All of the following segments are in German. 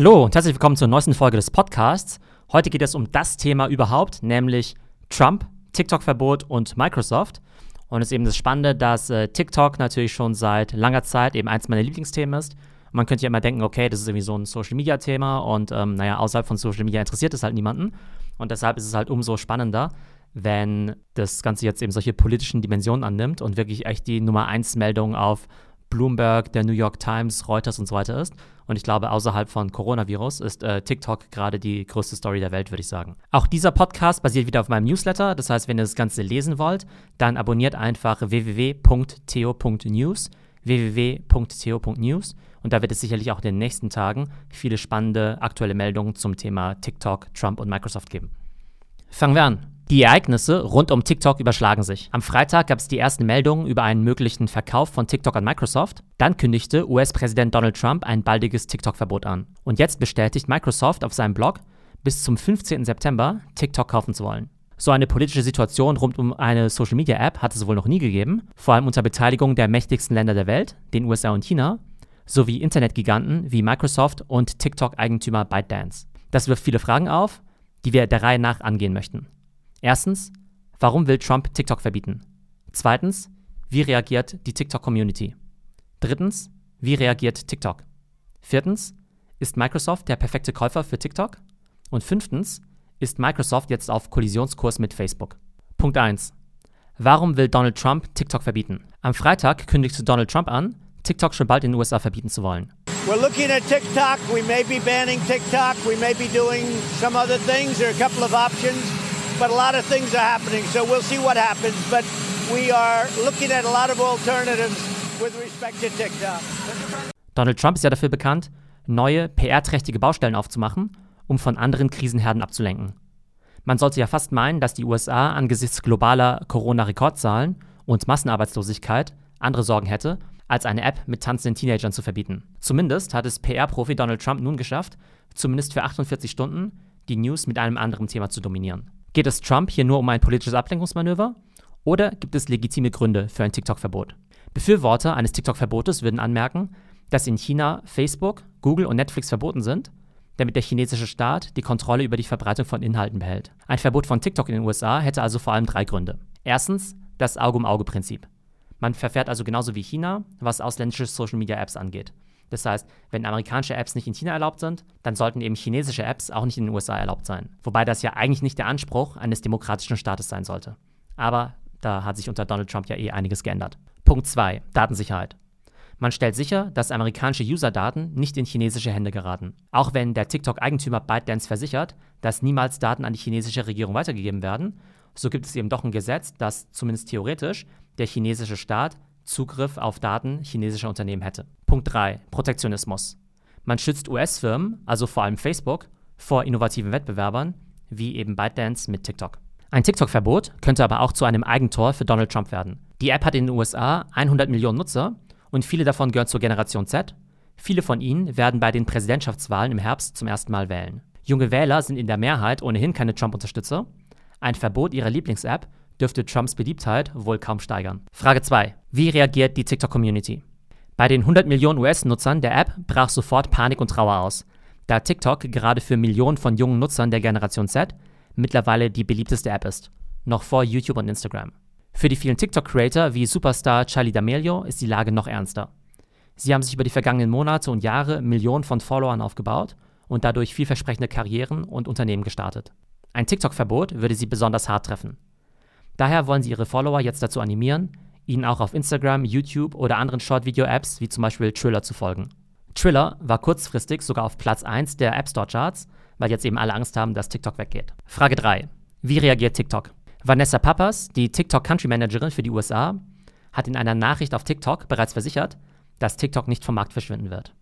Hallo und herzlich willkommen zur neuesten Folge des Podcasts. Heute geht es um das Thema überhaupt, nämlich Trump, TikTok-Verbot und Microsoft. Und es ist eben das Spannende, dass äh, TikTok natürlich schon seit langer Zeit eben eins meiner Lieblingsthemen ist. Man könnte ja immer denken, okay, das ist irgendwie so ein Social-Media-Thema und ähm, naja, außerhalb von Social Media interessiert es halt niemanden. Und deshalb ist es halt umso spannender, wenn das Ganze jetzt eben solche politischen Dimensionen annimmt und wirklich echt die Nummer 1 Meldung auf Bloomberg, der New York Times, Reuters und so weiter ist. Und ich glaube, außerhalb von Coronavirus ist äh, TikTok gerade die größte Story der Welt, würde ich sagen. Auch dieser Podcast basiert wieder auf meinem Newsletter. Das heißt, wenn ihr das Ganze lesen wollt, dann abonniert einfach www.theo.news www.theo.news und da wird es sicherlich auch in den nächsten Tagen viele spannende aktuelle Meldungen zum Thema TikTok, Trump und Microsoft geben. Fangen wir an. Die Ereignisse rund um TikTok überschlagen sich. Am Freitag gab es die ersten Meldungen über einen möglichen Verkauf von TikTok an Microsoft. Dann kündigte US-Präsident Donald Trump ein baldiges TikTok-Verbot an. Und jetzt bestätigt Microsoft auf seinem Blog, bis zum 15. September TikTok kaufen zu wollen. So eine politische Situation rund um eine Social-Media-App hat es wohl noch nie gegeben, vor allem unter Beteiligung der mächtigsten Länder der Welt, den USA und China, sowie Internetgiganten wie Microsoft und TikTok-Eigentümer ByteDance. Das wirft viele Fragen auf, die wir der Reihe nach angehen möchten. Erstens, warum will Trump TikTok verbieten? Zweitens, wie reagiert die TikTok-Community? Drittens, wie reagiert TikTok? Viertens, ist Microsoft der perfekte Käufer für TikTok? Und fünftens, ist Microsoft jetzt auf Kollisionskurs mit Facebook? Punkt 1. Warum will Donald Trump TikTok verbieten? Am Freitag kündigte Donald Trump an, TikTok schon bald in den USA verbieten zu wollen. We're looking at TikTok. We may be banning TikTok. We may be doing some other things. There are a couple of options but a lot of things are happening. So we'll see what happens. But we are looking at a lot of alternatives with respect to TikTok. Donald Trump ist ja dafür bekannt, neue, PR-trächtige Baustellen aufzumachen, um von anderen Krisenherden abzulenken. Man sollte ja fast meinen, dass die USA angesichts globaler Corona-Rekordzahlen und Massenarbeitslosigkeit andere Sorgen hätte, als eine App mit tanzenden Teenagern zu verbieten. Zumindest hat es PR-Profi Donald Trump nun geschafft, zumindest für 48 Stunden die News mit einem anderen Thema zu dominieren. Geht es Trump hier nur um ein politisches Ablenkungsmanöver oder gibt es legitime Gründe für ein TikTok-Verbot? Befürworter eines TikTok-Verbotes würden anmerken, dass in China Facebook, Google und Netflix verboten sind, damit der chinesische Staat die Kontrolle über die Verbreitung von Inhalten behält. Ein Verbot von TikTok in den USA hätte also vor allem drei Gründe. Erstens das Auge-um-Auge-Prinzip. Man verfährt also genauso wie China, was ausländische Social-Media-Apps angeht. Das heißt, wenn amerikanische Apps nicht in China erlaubt sind, dann sollten eben chinesische Apps auch nicht in den USA erlaubt sein. Wobei das ja eigentlich nicht der Anspruch eines demokratischen Staates sein sollte. Aber da hat sich unter Donald Trump ja eh einiges geändert. Punkt 2. Datensicherheit. Man stellt sicher, dass amerikanische User-Daten nicht in chinesische Hände geraten. Auch wenn der TikTok-Eigentümer ByteDance versichert, dass niemals Daten an die chinesische Regierung weitergegeben werden, so gibt es eben doch ein Gesetz, dass zumindest theoretisch der chinesische Staat Zugriff auf Daten chinesischer Unternehmen hätte. Punkt 3. Protektionismus. Man schützt US-Firmen, also vor allem Facebook, vor innovativen Wettbewerbern, wie eben ByteDance mit TikTok. Ein TikTok-Verbot könnte aber auch zu einem Eigentor für Donald Trump werden. Die App hat in den USA 100 Millionen Nutzer und viele davon gehören zur Generation Z. Viele von ihnen werden bei den Präsidentschaftswahlen im Herbst zum ersten Mal wählen. Junge Wähler sind in der Mehrheit ohnehin keine Trump-Unterstützer. Ein Verbot ihrer Lieblings-App dürfte Trumps Beliebtheit wohl kaum steigern. Frage 2. Wie reagiert die TikTok-Community? Bei den 100 Millionen US-Nutzern der App brach sofort Panik und Trauer aus, da TikTok gerade für Millionen von jungen Nutzern der Generation Z mittlerweile die beliebteste App ist, noch vor YouTube und Instagram. Für die vielen TikTok-Creator wie Superstar Charlie D'Amelio ist die Lage noch ernster. Sie haben sich über die vergangenen Monate und Jahre Millionen von Followern aufgebaut und dadurch vielversprechende Karrieren und Unternehmen gestartet. Ein TikTok-Verbot würde sie besonders hart treffen. Daher wollen sie ihre Follower jetzt dazu animieren, ihnen auch auf Instagram, YouTube oder anderen Short-Video-Apps wie zum Beispiel Triller zu folgen. Triller war kurzfristig sogar auf Platz 1 der App Store Charts, weil jetzt eben alle Angst haben, dass TikTok weggeht. Frage 3. Wie reagiert TikTok? Vanessa Pappas, die TikTok Country Managerin für die USA, hat in einer Nachricht auf TikTok bereits versichert, dass TikTok nicht vom Markt verschwinden wird.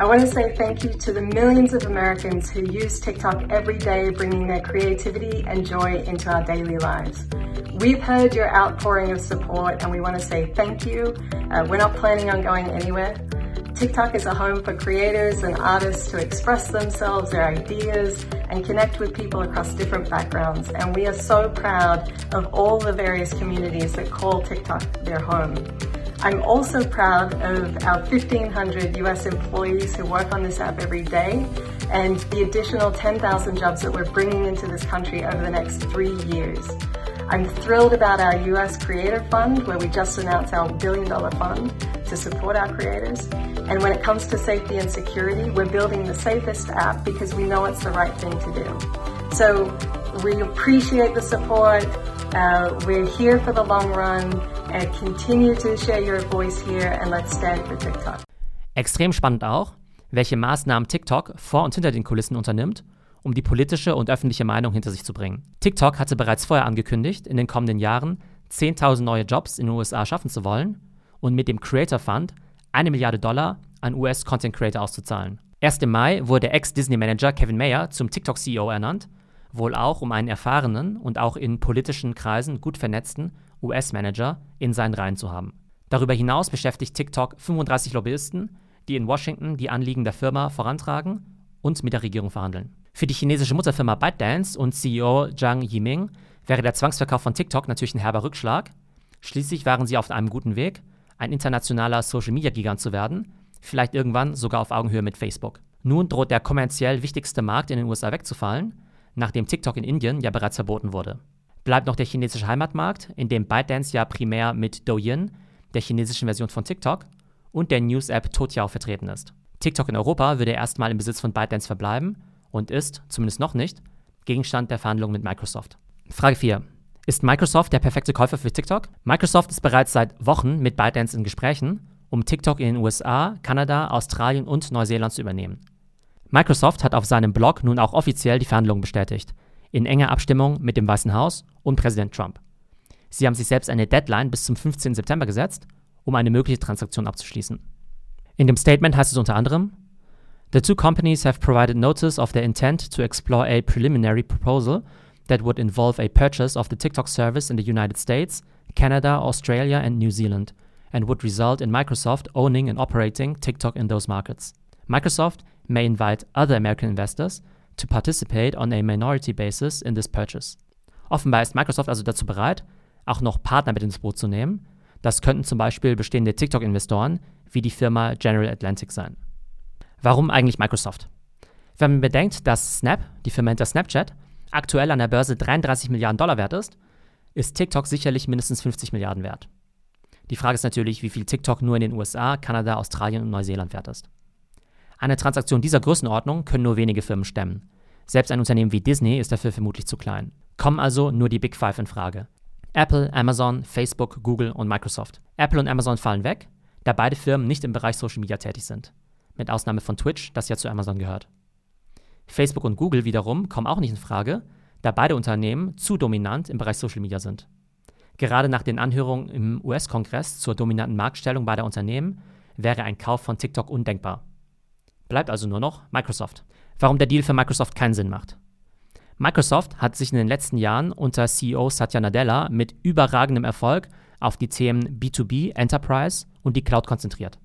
I want to say thank you to the millions of Americans who use TikTok every day, bringing their creativity and joy into our daily lives. We've heard your outpouring of support and we want to say thank you. Uh, we're not planning on going anywhere. TikTok is a home for creators and artists to express themselves, their ideas, and connect with people across different backgrounds. And we are so proud of all the various communities that call TikTok their home. I'm also proud of our 1,500 US employees who work on this app every day and the additional 10,000 jobs that we're bringing into this country over the next three years. I'm thrilled about our US Creator Fund, where we just announced our billion dollar fund to support our creators. And when it comes to safety and security, we're building the safest app because we know it's the right thing to do. So we appreciate the support. Uh, we're here for the long run and continue to share your voice here and let's stand for TikTok. Extrem spannend auch, welche Maßnahmen TikTok vor und hinter den Kulissen unternimmt, um die politische und öffentliche Meinung hinter sich zu bringen. TikTok hatte bereits vorher angekündigt, in den kommenden Jahren 10.000 neue Jobs in den USA schaffen zu wollen und mit dem Creator Fund eine Milliarde Dollar an US-Content Creator auszuzahlen. Erst im Mai wurde Ex-Disney-Manager Kevin Mayer zum TikTok-CEO ernannt, wohl auch um einen erfahrenen und auch in politischen Kreisen gut vernetzten US-Manager in seinen Reihen zu haben. Darüber hinaus beschäftigt TikTok 35 Lobbyisten, die in Washington die Anliegen der Firma vorantragen und mit der Regierung verhandeln. Für die chinesische Mutterfirma ByteDance und CEO Zhang Yiming wäre der Zwangsverkauf von TikTok natürlich ein herber Rückschlag. Schließlich waren sie auf einem guten Weg, ein internationaler Social-Media-Gigant zu werden, vielleicht irgendwann sogar auf Augenhöhe mit Facebook. Nun droht der kommerziell wichtigste Markt in den USA wegzufallen, nachdem TikTok in Indien ja bereits verboten wurde. Bleibt noch der chinesische Heimatmarkt, in dem ByteDance ja primär mit Douyin, der chinesischen Version von TikTok, und der News-App Toutiao vertreten ist. TikTok in Europa würde erstmal im Besitz von ByteDance verbleiben und ist, zumindest noch nicht, Gegenstand der Verhandlungen mit Microsoft. Frage 4. Ist Microsoft der perfekte Käufer für TikTok? Microsoft ist bereits seit Wochen mit ByteDance in Gesprächen, um TikTok in den USA, Kanada, Australien und Neuseeland zu übernehmen. Microsoft hat auf seinem Blog nun auch offiziell die Verhandlungen bestätigt, in enger Abstimmung mit dem Weißen Haus und Präsident Trump. Sie haben sich selbst eine Deadline bis zum 15. September gesetzt, um eine mögliche Transaktion abzuschließen. In dem Statement heißt es unter anderem, The two companies have provided notice of their intent to explore a preliminary proposal that would involve a purchase of the TikTok service in the United States, Canada, Australia, and New Zealand, and would result in Microsoft owning and operating TikTok in those markets. Microsoft may invite other American investors to participate on a minority basis in this purchase. Offenbar ist Microsoft also dazu bereit, auch noch Partner mit ins Boot zu nehmen. Das könnten zum Beispiel bestehende TikTok-Investoren wie die Firma General Atlantic sein. Warum eigentlich Microsoft? Wenn man bedenkt, dass Snap, die Firma hinter Snapchat, aktuell an der Börse 33 Milliarden Dollar wert ist, ist TikTok sicherlich mindestens 50 Milliarden wert. Die Frage ist natürlich, wie viel TikTok nur in den USA, Kanada, Australien und Neuseeland wert ist. Eine Transaktion dieser Größenordnung können nur wenige Firmen stemmen. Selbst ein Unternehmen wie Disney ist dafür vermutlich zu klein. Kommen also nur die Big Five in Frage. Apple, Amazon, Facebook, Google und Microsoft. Apple und Amazon fallen weg, da beide Firmen nicht im Bereich Social Media tätig sind. Mit Ausnahme von Twitch, das ja zu Amazon gehört. Facebook und Google wiederum kommen auch nicht in Frage, da beide Unternehmen zu dominant im Bereich Social Media sind. Gerade nach den Anhörungen im US-Kongress zur dominanten Marktstellung beider Unternehmen wäre ein Kauf von TikTok undenkbar. Bleibt also nur noch Microsoft. Warum der Deal für Microsoft keinen Sinn macht. Microsoft hat sich in den letzten Jahren unter CEO Satya Nadella mit überragendem Erfolg auf die Themen B2B, Enterprise und die Cloud konzentriert.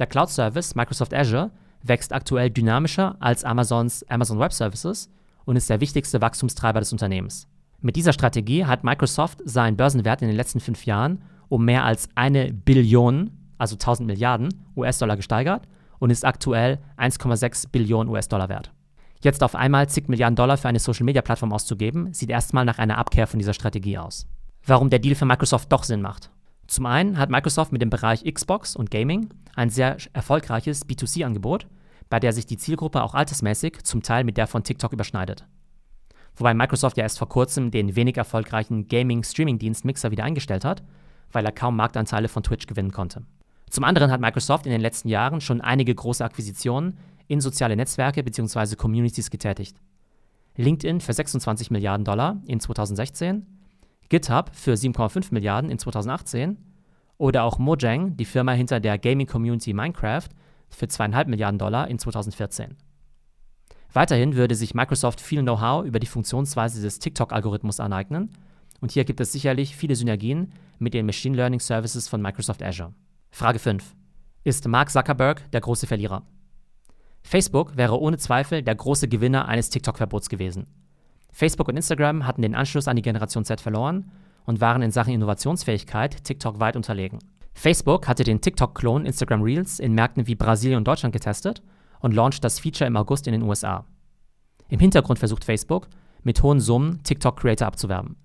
Der Cloud-Service Microsoft Azure wächst aktuell dynamischer als Amazons Amazon Web Services und ist der wichtigste Wachstumstreiber des Unternehmens. Mit dieser Strategie hat Microsoft seinen Börsenwert in den letzten fünf Jahren um mehr als eine Billion, also 1000 Milliarden US-Dollar gesteigert und ist aktuell 1,6 Billionen US-Dollar wert. Jetzt auf einmal zig Milliarden Dollar für eine Social-Media-Plattform auszugeben, sieht erstmal nach einer Abkehr von dieser Strategie aus. Warum der Deal für Microsoft doch Sinn macht. Zum einen hat Microsoft mit dem Bereich Xbox und Gaming ein sehr erfolgreiches B2C-Angebot, bei der sich die Zielgruppe auch altersmäßig zum Teil mit der von TikTok überschneidet. Wobei Microsoft ja erst vor kurzem den wenig erfolgreichen Gaming-Streaming-Dienst Mixer wieder eingestellt hat, weil er kaum Marktanteile von Twitch gewinnen konnte. Zum anderen hat Microsoft in den letzten Jahren schon einige große Akquisitionen in soziale Netzwerke bzw. Communities getätigt. LinkedIn für 26 Milliarden Dollar in 2016, GitHub für 7,5 Milliarden in 2018 oder auch Mojang, die Firma hinter der Gaming-Community Minecraft, für 2,5 Milliarden Dollar in 2014. Weiterhin würde sich Microsoft viel Know-how über die Funktionsweise des TikTok-Algorithmus aneignen und hier gibt es sicherlich viele Synergien mit den Machine Learning Services von Microsoft Azure. Frage 5. Ist Mark Zuckerberg der große Verlierer? Facebook wäre ohne Zweifel der große Gewinner eines TikTok-Verbots gewesen. Facebook und Instagram hatten den Anschluss an die Generation Z verloren und waren in Sachen Innovationsfähigkeit TikTok weit unterlegen. Facebook hatte den TikTok-Klon Instagram Reels in Märkten wie Brasilien und Deutschland getestet und launcht das Feature im August in den USA. Im Hintergrund versucht Facebook, mit hohen Summen TikTok-Creator abzuwerben.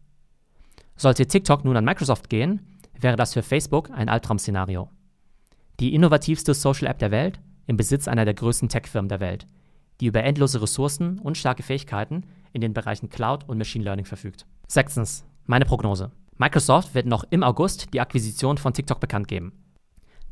Sollte TikTok nun an Microsoft gehen, wäre das für Facebook ein Albtraum-Szenario. Die innovativste Social-App der Welt im Besitz einer der größten Tech-Firmen der Welt, die über endlose Ressourcen und starke Fähigkeiten in den Bereichen Cloud und Machine Learning verfügt. Sechstens, meine Prognose. Microsoft wird noch im August die Akquisition von TikTok bekannt geben.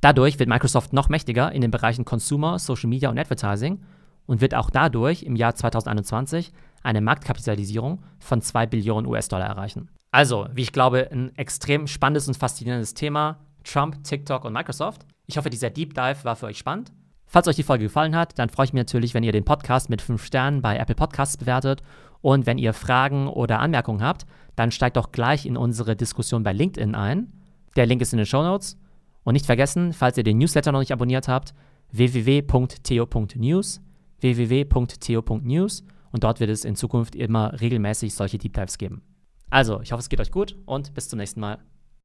Dadurch wird Microsoft noch mächtiger in den Bereichen Consumer, Social Media und Advertising und wird auch dadurch im Jahr 2021 eine Marktkapitalisierung von 2 Billionen US-Dollar erreichen. Also, wie ich glaube, ein extrem spannendes und faszinierendes Thema. Trump, TikTok und Microsoft. Ich hoffe, dieser Deep Dive war für euch spannend. Falls euch die Folge gefallen hat, dann freue ich mich natürlich, wenn ihr den Podcast mit 5 Sternen bei Apple Podcasts bewertet. Und wenn ihr Fragen oder Anmerkungen habt, dann steigt doch gleich in unsere Diskussion bei LinkedIn ein. Der Link ist in den Show Notes. Und nicht vergessen, falls ihr den Newsletter noch nicht abonniert habt, www.theo.news, www.theo.news und dort wird es in Zukunft immer regelmäßig solche Deep Dives geben. Also, ich hoffe, es geht euch gut und bis zum nächsten Mal.